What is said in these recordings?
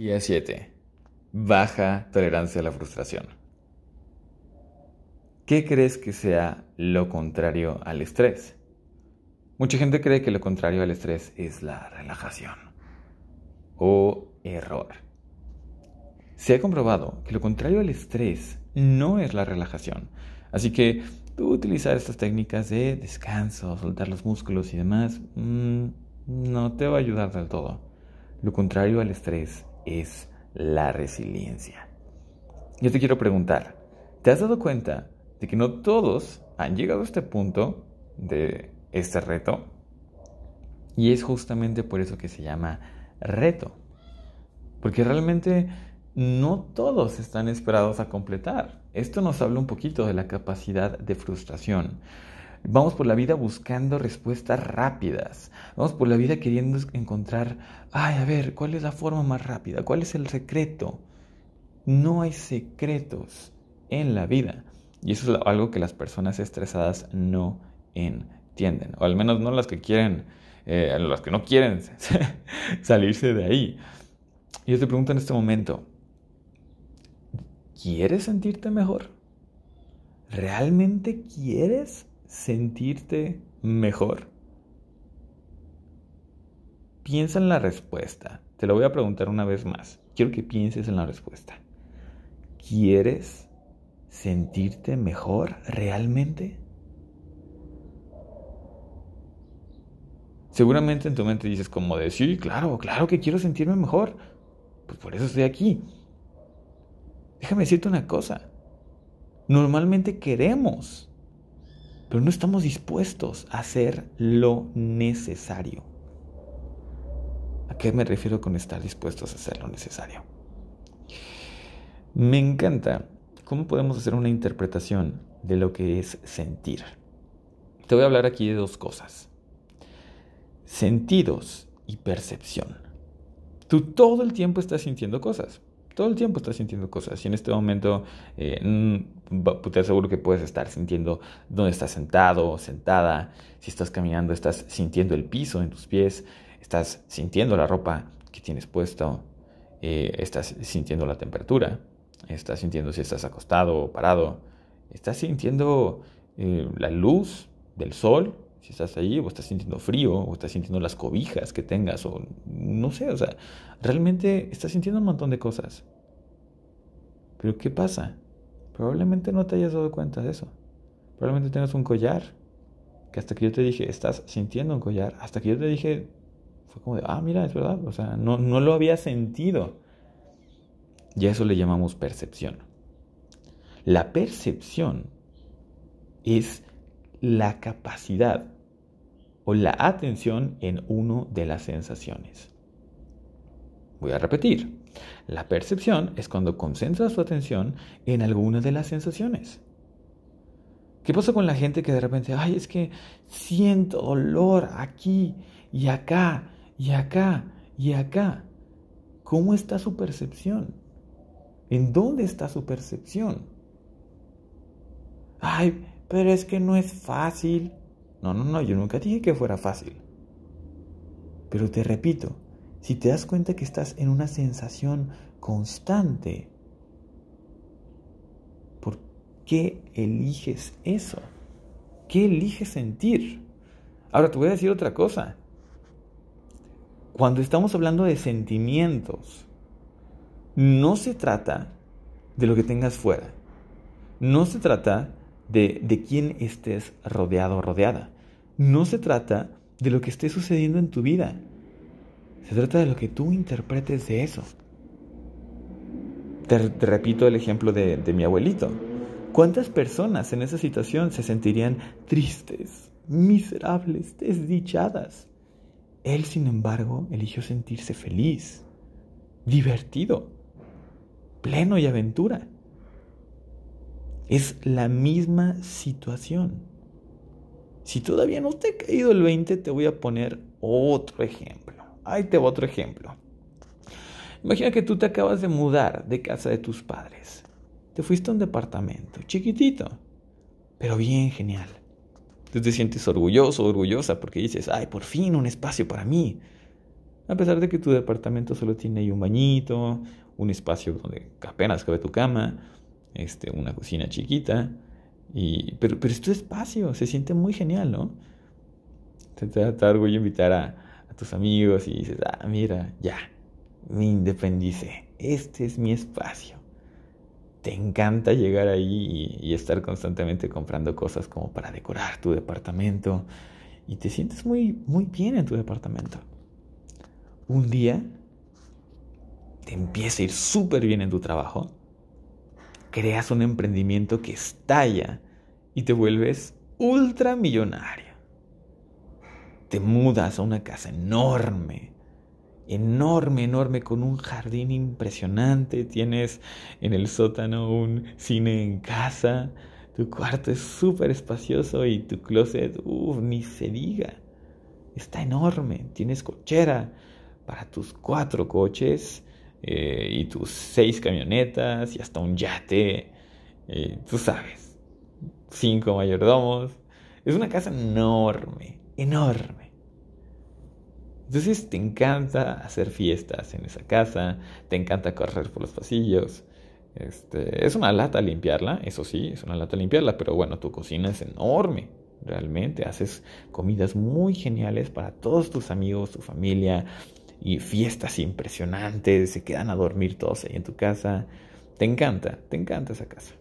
Día 7. Baja tolerancia a la frustración. ¿Qué crees que sea lo contrario al estrés? Mucha gente cree que lo contrario al estrés es la relajación. O error. Se ha comprobado que lo contrario al estrés no es la relajación. Así que tú utilizar estas técnicas de descanso, soltar los músculos y demás, mm, no te va a ayudar del todo. Lo contrario al estrés es la resiliencia. Yo te quiero preguntar, ¿te has dado cuenta de que no todos han llegado a este punto de este reto? Y es justamente por eso que se llama reto. Porque realmente no todos están esperados a completar. Esto nos habla un poquito de la capacidad de frustración. Vamos por la vida buscando respuestas rápidas. Vamos por la vida queriendo encontrar, ay, a ver, ¿cuál es la forma más rápida? ¿Cuál es el secreto? No hay secretos en la vida. Y eso es algo que las personas estresadas no entienden. O al menos no las que quieren, eh, las que no quieren salirse de ahí. Y yo te pregunto en este momento, ¿quieres sentirte mejor? ¿Realmente quieres sentirte mejor? Piensa en la respuesta. Te lo voy a preguntar una vez más. Quiero que pienses en la respuesta. ¿Quieres sentirte mejor realmente? Seguramente en tu mente dices como de, sí, claro, claro que quiero sentirme mejor. Pues por eso estoy aquí. Déjame decirte una cosa. Normalmente queremos pero no estamos dispuestos a hacer lo necesario. ¿A qué me refiero con estar dispuestos a hacer lo necesario? Me encanta cómo podemos hacer una interpretación de lo que es sentir. Te voy a hablar aquí de dos cosas. Sentidos y percepción. Tú todo el tiempo estás sintiendo cosas todo el tiempo estás sintiendo cosas. Y en este momento eh, mm, te aseguro que puedes estar sintiendo dónde estás sentado, sentada. Si estás caminando, estás sintiendo el piso en tus pies. Estás sintiendo la ropa que tienes puesto. Eh, estás sintiendo la temperatura. Estás sintiendo si estás acostado o parado. Estás sintiendo eh, la luz del sol si estás ahí o estás sintiendo frío o estás sintiendo las cobijas que tengas o no sé, o sea, realmente estás sintiendo un montón de cosas. Pero ¿qué pasa? Probablemente no te hayas dado cuenta de eso. Probablemente tengas un collar que hasta que yo te dije, estás sintiendo un collar, hasta que yo te dije, fue como de, ah, mira, es verdad, o sea, no, no lo había sentido. Y a eso le llamamos percepción. La percepción es la capacidad o la atención en uno de las sensaciones. Voy a repetir. La percepción es cuando concentras tu atención en alguna de las sensaciones. ¿Qué pasa con la gente que de repente, ay, es que siento dolor aquí y acá y acá y acá? ¿Cómo está su percepción? ¿En dónde está su percepción? Ay, pero es que no es fácil. No, no, no, yo nunca dije que fuera fácil. Pero te repito, si te das cuenta que estás en una sensación constante, ¿por qué eliges eso? ¿Qué eliges sentir? Ahora te voy a decir otra cosa. Cuando estamos hablando de sentimientos, no se trata de lo que tengas fuera. No se trata de, quién estés rodeado o rodeada. No se trata de lo que esté sucediendo en tu vida. Se trata de lo que tú interpretes de eso. Te, repito el ejemplo de, de mi abuelito. ¿Cuántas personas en esa situación se sentirían tristes, miserables, desdichadas? Él, sin embargo, eligió sentirse feliz, divertido, pleno y aventura. Es la misma situación. Si todavía no te ha caído el 20, te voy a poner otro ejemplo. Ahí te va otro ejemplo. Imagina que tú te acabas de mudar de casa de tus padres. Te fuiste a un departamento chiquitito, pero bien genial. Tú te sientes orgulloso, orgullosa, porque dices, ay, por fin un espacio para mí. A pesar de que tu departamento solo tiene ahí un bañito, un espacio donde apenas cabe tu cama, este, una cocina chiquita, y, pero, pero es tu espacio, se siente muy genial, ¿no? Te, te da orgullo invitar a, tus amigos y dices, ah, mira, ya, me independicé, este es mi espacio. Te encanta llegar ahí y, y, estar constantemente comprando cosas como para decorar tu departamento y te sientes muy, muy bien en tu departamento. Un día te empieza a ir súper bien en tu trabajo, creas un emprendimiento que estalla y te vuelves ultramillonario. Te mudas a una casa enorme, enorme, enorme, con un jardín impresionante. Tienes en el sótano un cine en casa. Tu cuarto es súper espacioso y tu closet, uff, ni se diga. Está enorme. Tienes cochera para tus cuatro coches eh, y tus seis camionetas y hasta un yate. Eh, tú sabes, cinco mayordomos. Es una casa enorme, enorme. Entonces te encanta hacer fiestas en esa casa, te encanta correr por los pasillos. Este, es una lata limpiarla, eso sí, es una lata limpiarla, pero bueno, tu cocina es enorme, realmente. Haces comidas muy geniales para todos tus amigos, tu familia, y fiestas impresionantes, se quedan a dormir todos ahí en tu casa. Te encanta, te encanta esa casa.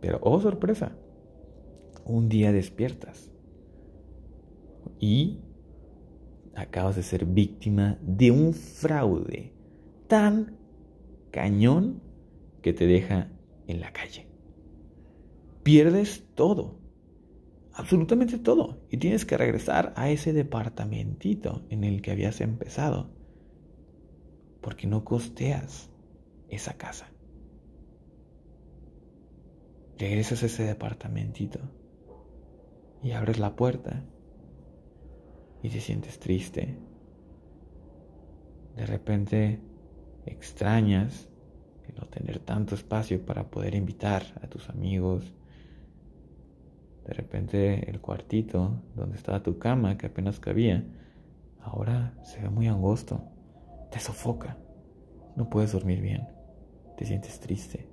Pero, oh sorpresa, un día despiertas y acabas de ser víctima de un fraude tan cañón que te deja en la calle. Pierdes todo absolutamente todo y tienes que regresar a ese departamentito en el que habías empezado porque no costeas esa casa. Regresas a ese departamentito y abres la puerta y te sientes triste. De repente extrañas el no tener tanto espacio para poder invitar a tus amigos, de repente el cuartito donde estaba tu cama, que apenas cabía, ahora se ve muy angosto. Te sofoca. No puedes dormir bien. Te sientes triste.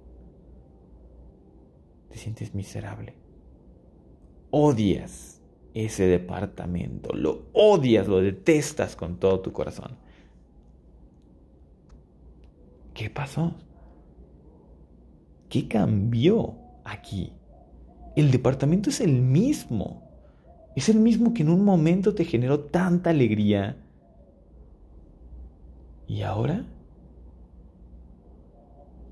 Te sientes miserable. Odias ese departamento. Lo odias, lo detestas con todo tu corazón. ¿Qué pasó? ¿Qué cambió aquí? El departamento es el mismo. Es el mismo que en un momento te generó tanta alegría. ¿Y ahora?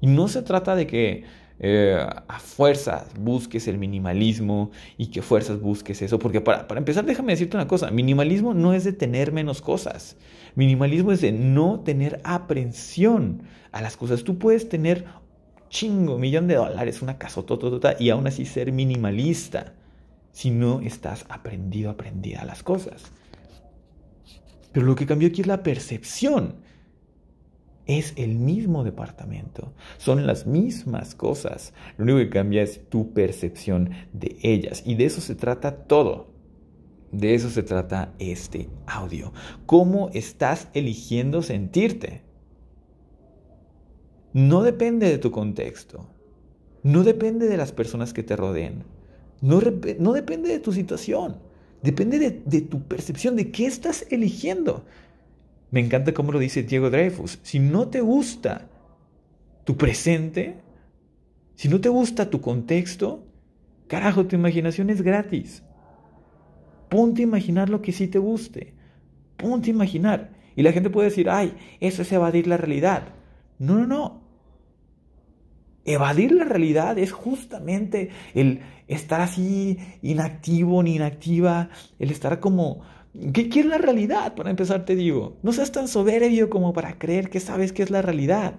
Y no se trata de que eh, a fuerzas busques el minimalismo y que fuerzas busques eso. Porque para, para, empezar, déjame decirte una cosa. Minimalismo no es de tener menos cosas. Minimalismo es de no tener aprensión a las cosas. Tú puedes tener chingo, millón de dólares, una casototota y aún así ser minimalista si no estás aprendido, aprendida a las cosas. Pero lo que cambió aquí es la percepción. Es el mismo departamento, son las mismas cosas. Lo único que cambia es tu percepción de ellas. Y de eso se trata todo. De eso se trata este audio. ¿Cómo estás eligiendo sentirte? No depende de tu contexto, no depende de las personas que te rodeen, no, no depende de tu situación, depende de, de, tu percepción de qué estás eligiendo. Me encanta cómo lo dice Diego Dreyfus, si no te gusta tu presente, si no te gusta tu contexto, carajo, tu imaginación es gratis. Ponte a imaginar lo que sí te guste. Ponte a imaginar. Y la gente puede decir, ay, eso es evadir la realidad. No, no, no. Evadir la realidad es justamente el estar así inactivo ni inactiva, el estar como... ¿Qué, es la realidad? Para empezar te digo, no seas tan soberbio como para creer que sabes qué es la realidad.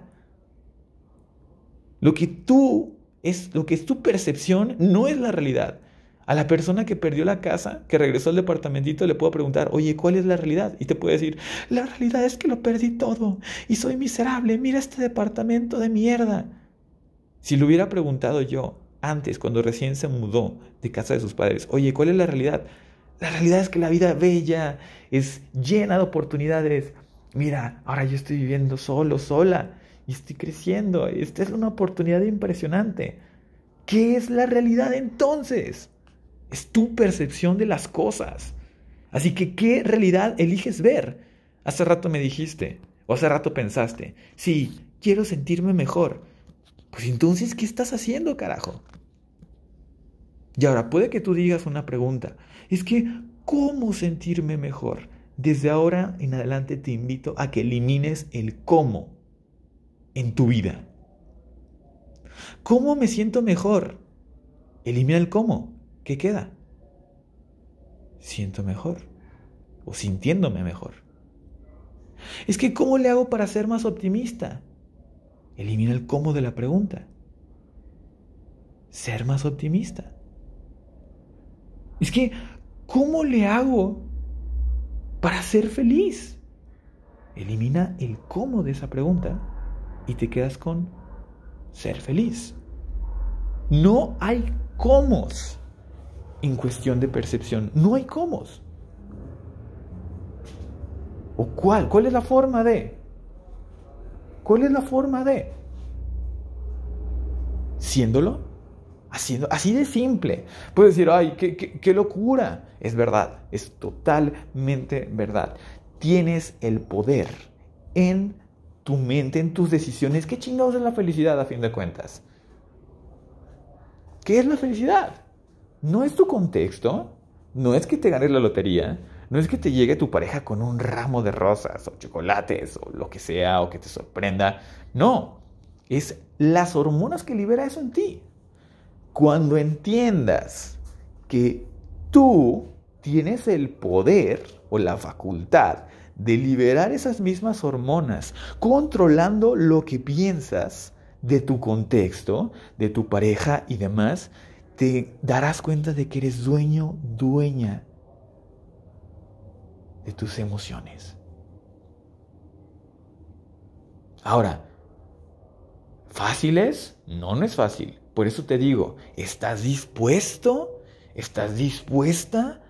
Lo que tú es, lo que es tu percepción no es la realidad. A la persona que perdió la casa, que regresó al departamentito, le puedo preguntar, oye, ¿cuál es la realidad? Y te puede decir, la realidad es que lo perdí todo y soy miserable, mira este departamento de mierda. Si le hubiera preguntado yo antes, cuando recién se mudó de casa de sus padres, oye, ¿cuál es la realidad? La realidad es que la vida bella es llena de oportunidades. Mira, ahora yo estoy viviendo solo, sola, y estoy creciendo. Esta es una oportunidad impresionante. ¿Qué es la realidad entonces? Es tu percepción de las cosas. Así que, ¿qué realidad eliges ver? Hace rato me dijiste, o hace rato pensaste, sí, quiero sentirme mejor. Pues entonces, ¿qué estás haciendo, carajo? Y ahora puede que tú digas una pregunta. Es que, ¿cómo sentirme mejor? Desde ahora en adelante te invito a que elimines el cómo en tu vida. ¿Cómo me siento mejor? Elimina el cómo. ¿Qué queda? Siento mejor. O sintiéndome mejor. Es que ¿cómo le hago para ser más optimista? Elimina el cómo de la pregunta. Ser más optimista. Es que, ¿cómo le hago para ser feliz? Elimina el cómo de esa pregunta y te quedas con ser feliz. No hay cómo en cuestión de percepción. No hay cómo. ¿O cuál? ¿Cuál es la forma de? ¿Cuál es la forma de? Siéndolo, haciendo, así de simple. Puedes decir, ay, qué, locura. Es verdad, es totalmente verdad. Tienes el poder en tu mente, en tus decisiones. ¿Qué chingados es la felicidad a fin de cuentas? ¿Qué es la felicidad? No es tu contexto, no es que te ganes la lotería, no es que te llegue tu pareja con un ramo de rosas o chocolates o lo que sea o que te sorprenda. No, es las hormonas que libera eso en ti. Cuando entiendas que tú tienes el poder o la facultad de liberar esas mismas hormonas, controlando lo que piensas de tu contexto, de tu pareja y demás, te darás cuenta de que eres dueño, dueña de tus emociones. Ahora, ¿fácil es? No, no es fácil. Por eso te digo, ¿estás dispuesto? ¿Estás dispuesta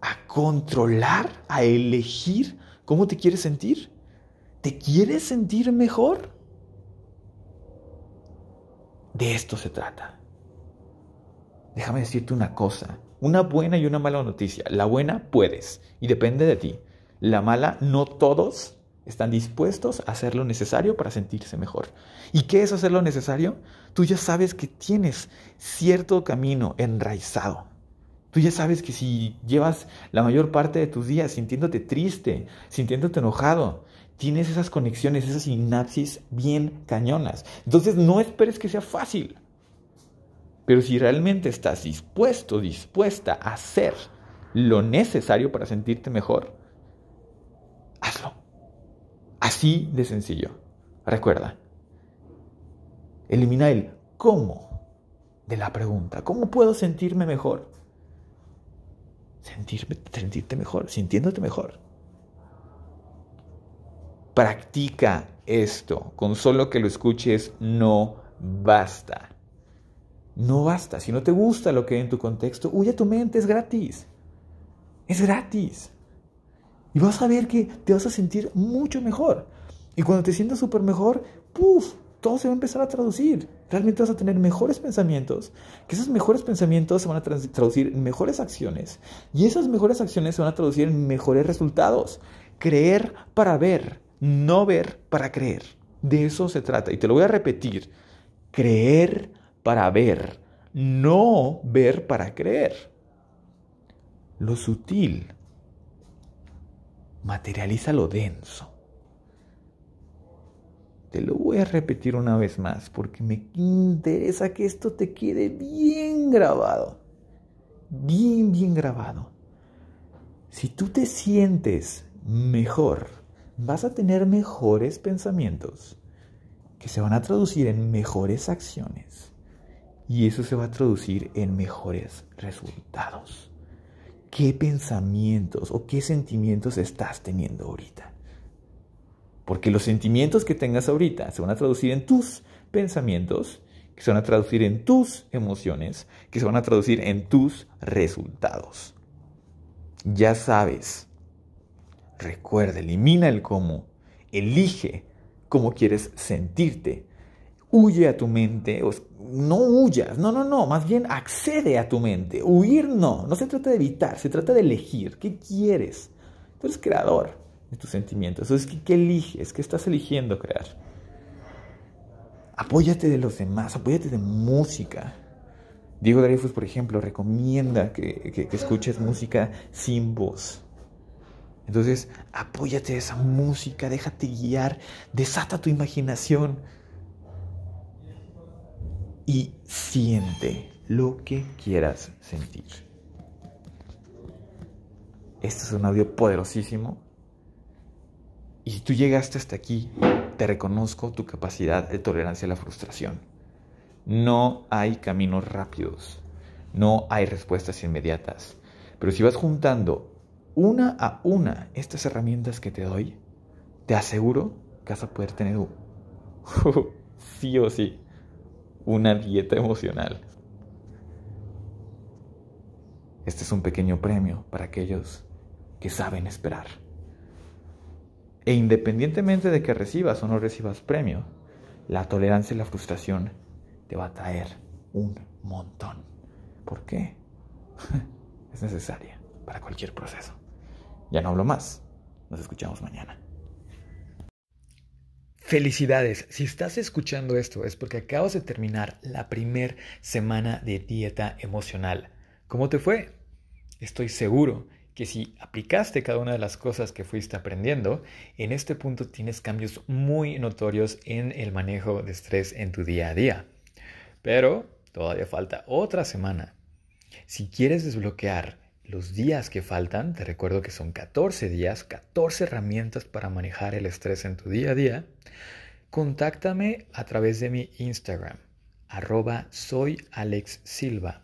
a controlar, a elegir cómo te quieres sentir? ¿Te quieres sentir mejor? De esto se trata. Déjame decirte una cosa. Una buena y una mala noticia. La buena puedes y depende de ti. La mala, no todos están dispuestos a hacer lo necesario para sentirse mejor. ¿Y qué es hacer lo necesario? Tú ya sabes que tienes cierto camino enraizado. Tú ya sabes que si llevas la mayor parte de tus días sintiéndote triste, sintiéndote enojado, tienes esas conexiones, esas sinapsis bien cañonas. Entonces no esperes que sea fácil. Pero si realmente estás dispuesto, dispuesta a hacer lo necesario para sentirte mejor, hazlo. Así de sencillo. Recuerda, elimina el cómo de la pregunta. ¿Cómo puedo sentirme mejor? Sentirme, sentirte mejor, sintiéndote mejor. Practica esto. Con solo que lo escuches no basta. No basta. Si no te gusta lo que hay en tu contexto, huye a tu mente, es gratis. Es gratis. Y vas a ver que te vas a sentir mucho mejor. Y cuando te sientas súper mejor, ¡puf! Todo se va a empezar a traducir. Realmente vas a tener mejores pensamientos, que esos mejores pensamientos se van a traducir en mejores acciones. Y esas mejores acciones se van a traducir en mejores resultados. Creer para ver, no ver para creer. De eso se trata. Y te lo voy a repetir. Creer para ver, no ver para creer. Lo sutil materializa lo denso. Te lo voy a repetir una vez más porque me interesa que esto te quede bien grabado. Bien, bien grabado. Si tú te sientes mejor, vas a tener mejores pensamientos que se van a traducir en mejores acciones y eso se va a traducir en mejores resultados. ¿Qué pensamientos o qué sentimientos estás teniendo ahorita? Porque los sentimientos que tengas ahorita se van a traducir en tus pensamientos, que se van a traducir en tus emociones, que se van a traducir en tus resultados. Ya sabes. Recuerda, elimina el cómo. Elige cómo quieres sentirte. Huye a tu mente. No huyas. No, no, no. Más bien accede a tu mente. Huir no. No se trata de evitar. Se trata de elegir. ¿Qué quieres? Tú eres creador de tus sentimientos. Entonces, ¿qué, eliges? ¿Qué estás eligiendo crear? Apóyate de los demás. Apóyate de música. Diego Dreyfus, por ejemplo, recomienda que, escuches música sin voz. Entonces, apóyate de esa música, déjate guiar, desata tu imaginación y siente lo que quieras sentir. Este es un audio poderosísimo. Y si tú llegaste hasta aquí, te reconozco tu capacidad de tolerancia a la frustración. No hay caminos rápidos, no hay respuestas inmediatas. Pero si vas juntando una a una estas herramientas que te doy, te aseguro que vas a poder tener sí o sí una dieta emocional. Este es un pequeño premio para aquellos que saben esperar. E independientemente de que recibas o no recibas premio, la tolerancia y la frustración te va a traer un montón. ¿Por qué? es necesaria para cualquier proceso. Ya no hablo más. Nos escuchamos mañana. Felicidades, si estás escuchando esto es porque acabas de terminar la primer semana de dieta emocional. ¿Cómo te fue? Estoy seguro que si aplicaste cada una de las cosas que fuiste aprendiendo, en este punto tienes cambios muy notorios en el manejo de estrés en tu día a día. Pero todavía falta otra semana. Si quieres desbloquear los días que faltan, te recuerdo que son 14 días, 14 herramientas para manejar el estrés en tu día a día, contáctame a través de mi Instagram, arroba soy Alex Silva.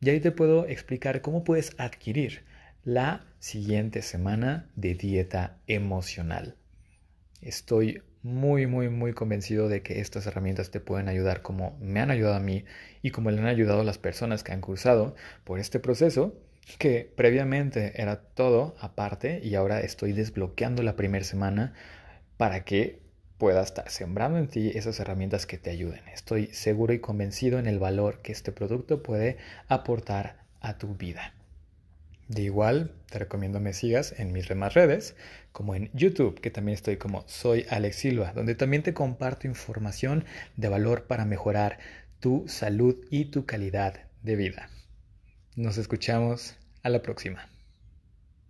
Y ahí te puedo explicar cómo puedes adquirir la siguiente semana de dieta emocional. Estoy muy, muy, muy convencido de que estas herramientas te pueden ayudar como me han ayudado a mí y como le han ayudado a las personas que han cursado por este proceso, que previamente era todo aparte y ahora estoy desbloqueando la primera semana para que puedas estar sembrando en ti esas herramientas que te ayuden. Estoy seguro y convencido en el valor que este producto puede aportar a tu vida. De igual, te recomiendo me sigas en mis demás redes, como en YouTube, que también estoy como Soy Alex Silva, donde también te comparto información de valor para mejorar tu salud y tu calidad de vida. Nos escuchamos a la próxima.